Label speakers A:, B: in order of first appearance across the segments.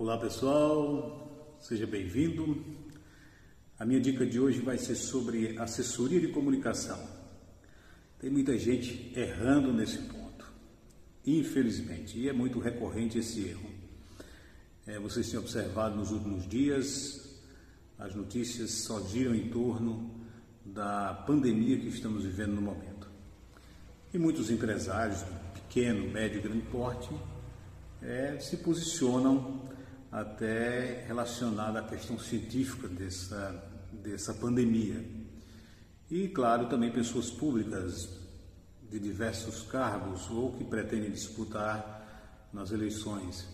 A: Olá pessoal, seja bem-vindo. A minha dica de hoje vai ser sobre assessoria de comunicação. Tem muita gente errando nesse ponto, infelizmente, e é muito recorrente esse erro. É, vocês têm observado nos últimos dias, as notícias só giram em torno da pandemia que estamos vivendo no momento. E muitos empresários, pequeno, médio e grande porte, é, se posicionam até relacionada à questão científica dessa, dessa pandemia. E, claro, também pessoas públicas de diversos cargos ou que pretendem disputar nas eleições.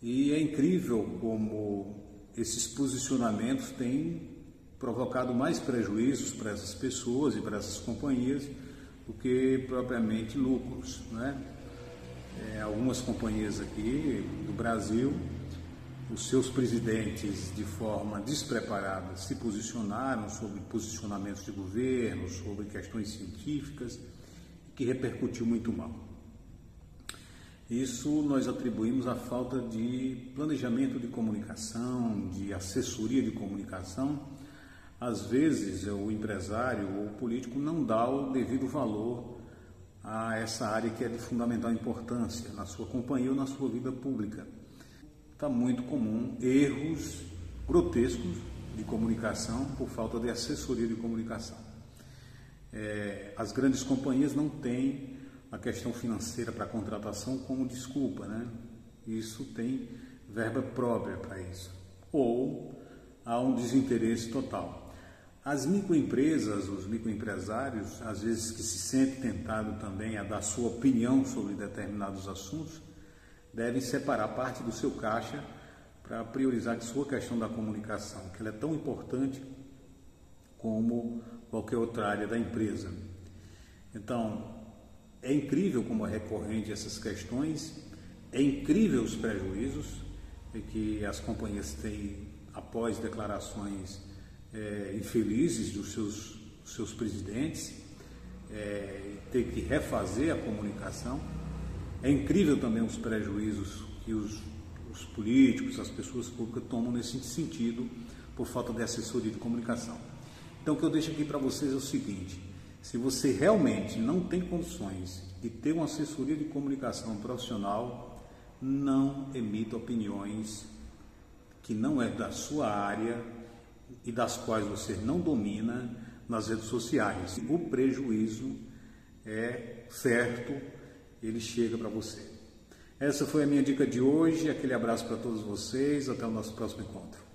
A: E é incrível como esses posicionamentos têm provocado mais prejuízos para essas pessoas e para essas companhias do que propriamente lucros. Né? É, algumas companhias aqui do Brasil os seus presidentes, de forma despreparada, se posicionaram sobre posicionamentos de governo, sobre questões científicas, que repercutiu muito mal. Isso nós atribuímos à falta de planejamento de comunicação, de assessoria de comunicação. Às vezes, o empresário ou o político não dá o devido valor a essa área que é de fundamental importância na sua companhia ou na sua vida pública está muito comum erros grotescos de comunicação por falta de assessoria de comunicação. É, as grandes companhias não têm a questão financeira para contratação como desculpa, né? Isso tem verba própria para isso. Ou há um desinteresse total. As microempresas, os microempresários, às vezes que se sentem tentados também a dar sua opinião sobre determinados assuntos, devem separar parte do seu caixa para priorizar sua questão da comunicação, que ela é tão importante como qualquer outra área da empresa. Então, é incrível como é recorrente essas questões, é incrível os prejuízos que as companhias têm após declarações é, infelizes dos seus, seus presidentes, é, ter que refazer a comunicação. É incrível também os prejuízos que os, os políticos, as pessoas públicas tomam nesse sentido por falta de assessoria de comunicação. Então, o que eu deixo aqui para vocês é o seguinte: se você realmente não tem condições de ter uma assessoria de comunicação profissional, não emita opiniões que não é da sua área e das quais você não domina nas redes sociais. O prejuízo é certo ele chega para você. Essa foi a minha dica de hoje. Aquele abraço para todos vocês. Até o nosso próximo encontro.